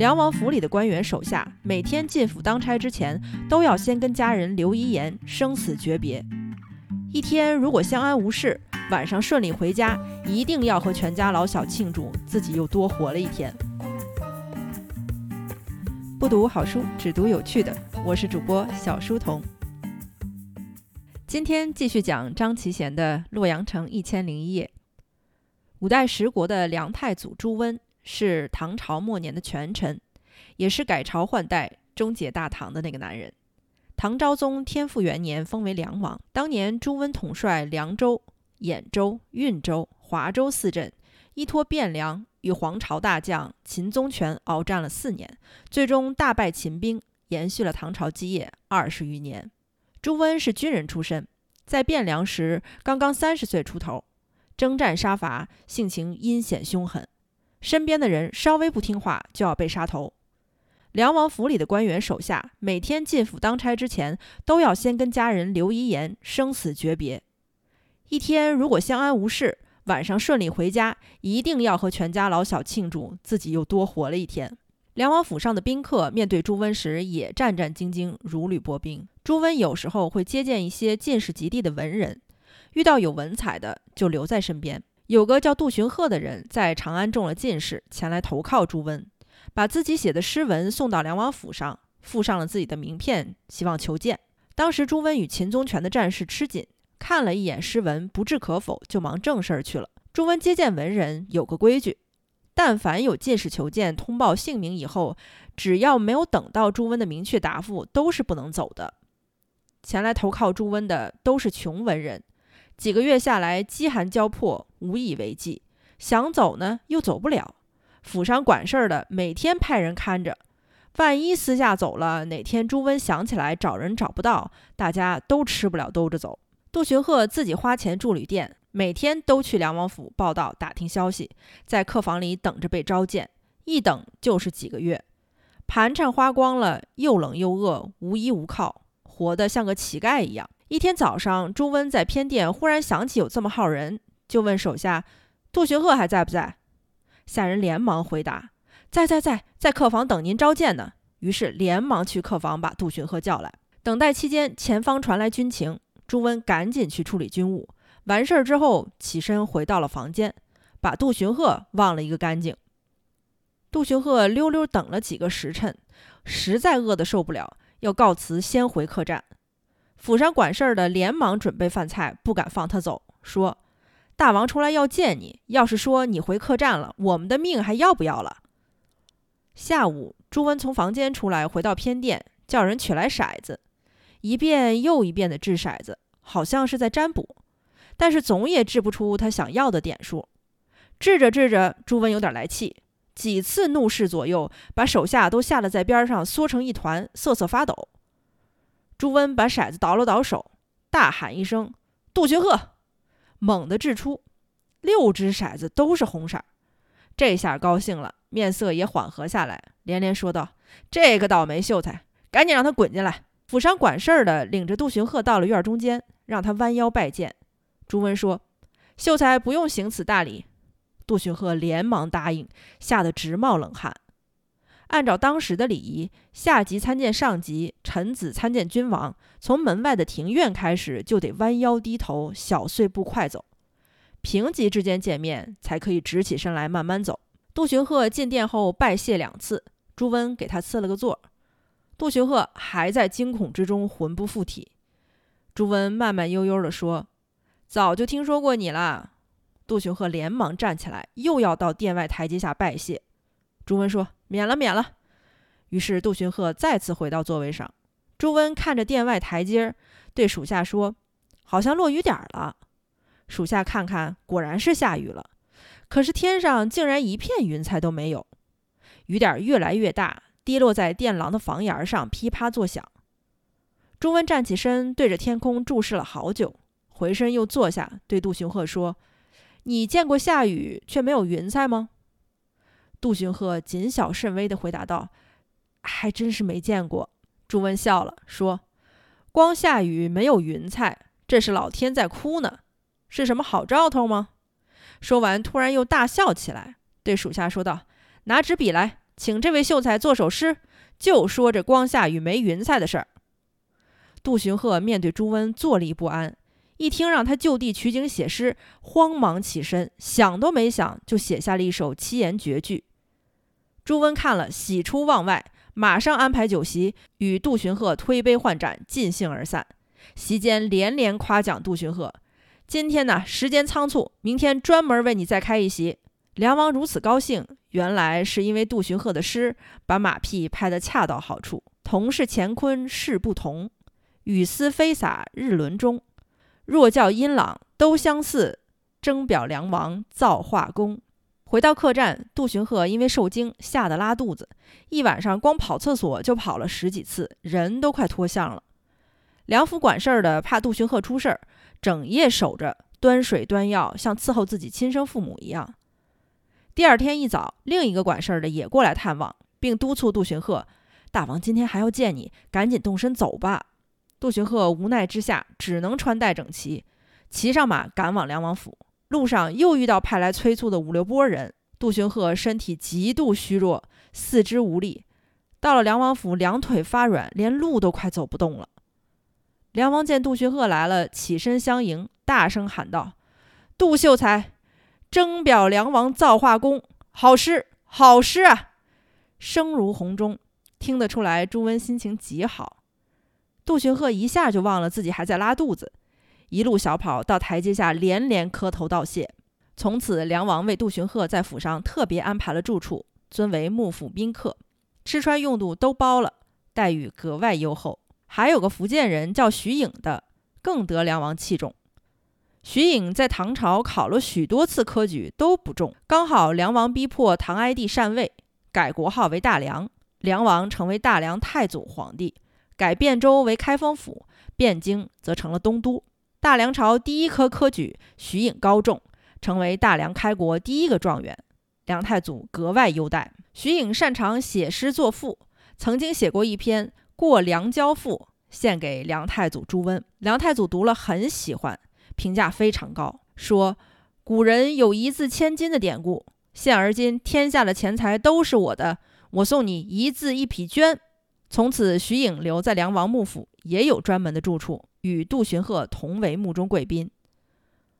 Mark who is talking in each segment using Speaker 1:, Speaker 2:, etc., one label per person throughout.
Speaker 1: 梁王府里的官员手下，每天进府当差之前，都要先跟家人留遗言，生死诀别。一天如果相安无事，晚上顺利回家，一定要和全家老小庆祝自己又多活了一天。不读好书，只读有趣的。我是主播小书童。今天继续讲张其贤的《洛阳城一千零一夜》。五代十国的梁太祖朱温是唐朝末年的权臣，也是改朝换代、终结大唐的那个男人。唐昭宗天复元年封为梁王，当年朱温统帅凉州、兖州、运州、华州四镇，依托汴梁，与皇朝大将秦宗权鏖战了四年，最终大败秦兵，延续了唐朝基业二十余年。朱温是军人出身，在汴梁时刚刚三十岁出头，征战杀伐，性情阴险凶狠，身边的人稍微不听话就要被杀头。梁王府里的官员手下，每天进府当差之前，都要先跟家人留遗言，生死诀别。一天如果相安无事，晚上顺利回家，一定要和全家老小庆祝自己又多活了一天。梁王府上的宾客面对朱温时也战战兢兢，如履薄冰。朱温有时候会接见一些进士及第的文人，遇到有文采的就留在身边。有个叫杜荀鹤的人在长安中了进士，前来投靠朱温，把自己写的诗文送到梁王府上，附上了自己的名片，希望求见。当时朱温与秦宗权的战事吃紧，看了一眼诗文，不置可否，就忙正事儿去了。朱温接见文人有个规矩。但凡有进士求见，通报姓名以后，只要没有等到朱温的明确答复，都是不能走的。前来投靠朱温的都是穷文人，几个月下来饥寒交迫，无以为继，想走呢又走不了。府上管事儿的每天派人看着，万一私下走了，哪天朱温想起来找人找不到，大家都吃不了兜着走。杜荀鹤自己花钱住旅店。每天都去梁王府报道、打听消息，在客房里等着被召见，一等就是几个月，盘缠花光了，又冷又饿，无依无靠，活得像个乞丐一样。一天早上，朱温在偏殿忽然想起有这么号人，就问手下：“杜荀鹤还在不在？”下人连忙回答：“在，在，在，在客房等您召见呢。”于是连忙去客房把杜荀鹤叫来。等待期间，前方传来军情，朱温赶紧去处理军务。完事儿之后，起身回到了房间，把杜荀鹤忘了一个干净。杜荀鹤溜溜等了几个时辰，实在饿得受不了，要告辞先回客栈。府上管事儿的连忙准备饭菜，不敢放他走，说：“大王出来要见你，要是说你回客栈了，我们的命还要不要了？”下午，朱温从房间出来，回到偏殿，叫人取来骰子，一遍又一遍的掷骰子，好像是在占卜。但是总也掷不出他想要的点数，掷着掷着，朱温有点来气，几次怒视左右，把手下都吓得在边上缩成一团，瑟瑟发抖。朱温把骰子倒了倒手，大喊一声：“杜荀鹤！”猛地掷出，六只骰子都是红色，这下高兴了，面色也缓和下来，连连说道：“这个倒霉秀才，赶紧让他滚进来！”府上管事儿的领着杜荀鹤到了院中间，让他弯腰拜见。朱温说：“秀才不用行此大礼。”杜荀鹤连忙答应，吓得直冒冷汗。按照当时的礼仪，下级参见上级，臣子参见君王，从门外的庭院开始就得弯腰低头，小碎步快走；平级之间见面，才可以直起身来慢慢走。杜荀鹤进殿后拜谢两次，朱温给他赐了个座。杜荀鹤还在惊恐之中，魂不附体。朱温慢慢悠悠地说。早就听说过你了，杜荀鹤连忙站起来，又要到殿外台阶下拜谢。朱温说：“免了，免了。”于是杜荀鹤再次回到座位上。朱温看着殿外台阶，对属下说：“好像落雨点了。”属下看看，果然是下雨了。可是天上竟然一片云彩都没有。雨点越来越大，滴落在殿廊的房檐上，噼啪作响。朱温站起身，对着天空注视了好久。回身又坐下，对杜荀鹤说：“你见过下雨却没有云彩吗？”杜荀鹤谨小慎微地回答道：“还真是没见过。”朱温笑了，说：“光下雨没有云彩，这是老天在哭呢，是什么好兆头吗？”说完，突然又大笑起来，对属下说道：“拿纸笔来，请这位秀才做首诗，就说这光下雨没云彩的事儿。杜荀鹤面对朱温坐立不安，一听让他就地取景写诗，慌忙起身，想都没想就写下了一首七言绝句。朱温看了，喜出望外，马上安排酒席，与杜荀鹤推杯换盏，尽兴而散。席间连连夸奖杜荀鹤：“今天呢，时间仓促，明天专门为你再开一席。”梁王如此高兴，原来是因为杜荀鹤的诗把马屁拍得恰到好处。同是乾坤事不同，雨丝飞洒日轮中。若教阴朗都相似，征表梁王造化功。回到客栈，杜荀鹤因为受惊吓得拉肚子，一晚上光跑厕所就跑了十几次，人都快脱相了。梁府管事儿的怕杜荀鹤出事儿，整夜守着，端水端药，像伺候自己亲生父母一样。第二天一早，另一个管事儿的也过来探望，并督促杜荀鹤：“大王今天还要见你，赶紧动身走吧。”杜荀鹤无奈之下，只能穿戴整齐，骑上马赶往梁王府。路上又遇到派来催促的五六拨人，杜荀鹤身体极度虚弱，四肢无力。到了梁王府，两腿发软，连路都快走不动了。梁王见杜荀鹤来了，起身相迎，大声喊道：“杜秀才，征表梁王造化功，好诗，好诗啊！”声如洪钟，听得出来朱温心情极好。杜荀鹤一下就忘了自己还在拉肚子。一路小跑到台阶下，连连磕头道谢。从此，梁王为杜荀鹤在府上特别安排了住处，尊为幕府宾客，吃穿用度都包了，待遇格外优厚。还有个福建人叫徐颖的，更得梁王器重。徐颖在唐朝考了许多次科举都不中，刚好梁王逼迫唐哀帝禅位，改国号为大梁，梁王成为大梁太祖皇帝，改汴州为开封府，汴京则成了东都。大梁朝第一科科举，徐颖高中，成为大梁开国第一个状元，梁太祖格外优待。徐颖擅长写诗作赋，曾经写过一篇《过梁交赋》，献给梁太祖朱温。梁太祖读了很喜欢，评价非常高，说：“古人有一字千金的典故，现而今天下的钱财都是我的，我送你一字一匹绢。”从此，徐颖留在梁王幕府，也有专门的住处。与杜荀鹤同为墓中贵宾。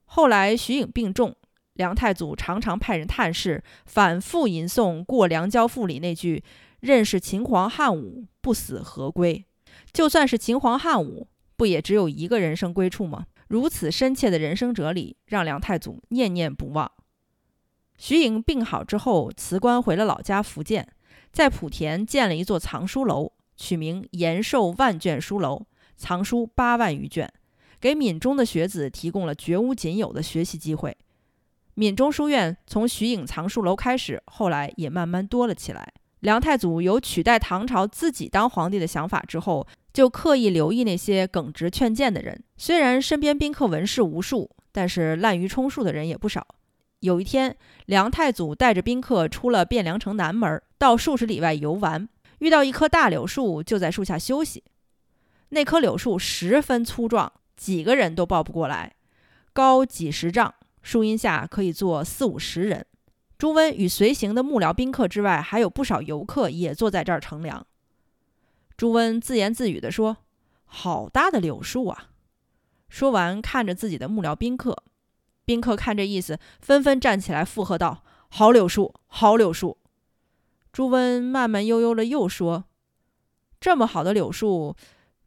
Speaker 1: 后来徐颖病重，梁太祖常常派人探视，反复吟诵《过梁交赋》里那句“认识秦皇汉武，不死何归”。就算是秦皇汉武，不也只有一个人生归处吗？如此深切的人生哲理，让梁太祖念念不忘。徐颖病好之后，辞官回了老家福建，在莆田建了一座藏书楼，取名“延寿万卷书楼”。藏书八万余卷，给闽中的学子提供了绝无仅有的学习机会。闽中书院从徐颖藏书楼开始，后来也慢慢多了起来。梁太祖有取代唐朝自己当皇帝的想法之后，就刻意留意那些耿直劝谏的人。虽然身边宾客文士无数，但是滥竽充数的人也不少。有一天，梁太祖带着宾客出了汴梁城南门，到数十里外游玩，遇到一棵大柳树，就在树下休息。那棵柳树十分粗壮，几个人都抱不过来，高几十丈，树荫下可以坐四五十人。朱温与随行的幕僚宾客之外，还有不少游客也坐在这儿乘凉。朱温自言自语地说：“好大的柳树啊！”说完，看着自己的幕僚宾客，宾客看这意思，纷纷站起来附和道：“好柳树，好柳树。”朱温慢慢悠悠的又说：“这么好的柳树。”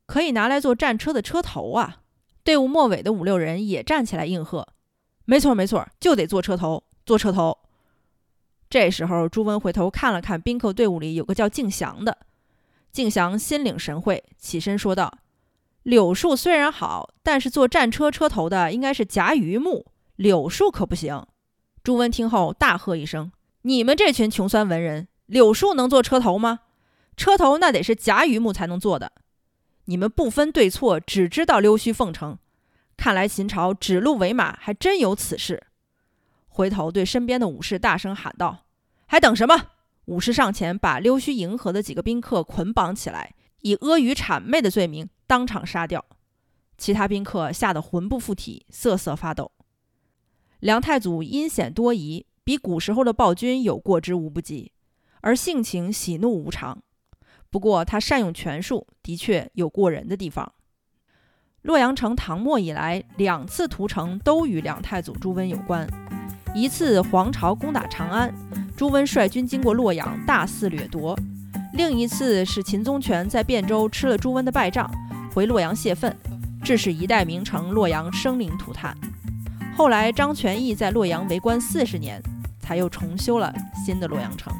Speaker 1: 可以拿来做战车的车头啊！队伍末尾的五六人也站起来应和：“没错，没错，就得做车头，做车头。”这时候，朱温回头看了看宾客队伍里有个叫敬祥的，敬祥心领神会，起身说道：“柳树虽然好，但是做战车车头的应该是夹榆木，柳树可不行。”朱温听后大喝一声：“你们这群穷酸文人，柳树能做车头吗？车头那得是夹榆木才能做的。”你们不分对错，只知道溜须奉承，看来秦朝指鹿为马还真有此事。回头对身边的武士大声喊道：“还等什么？”武士上前把溜须迎合的几个宾客捆绑起来，以阿谀谄媚的罪名当场杀掉。其他宾客吓得魂不附体，瑟瑟发抖。梁太祖阴险多疑，比古时候的暴君有过之无不及，而性情喜怒无常。不过他善用权术，的确有过人的地方。洛阳城唐末以来两次屠城都与两太祖朱温有关。一次黄巢攻打长安，朱温率军经过洛阳，大肆掠夺；另一次是秦宗权在汴州吃了朱温的败仗，回洛阳泄愤，致使一代名城洛阳生灵涂炭。后来张全义在洛阳为官四十年，才又重修了新的洛阳城。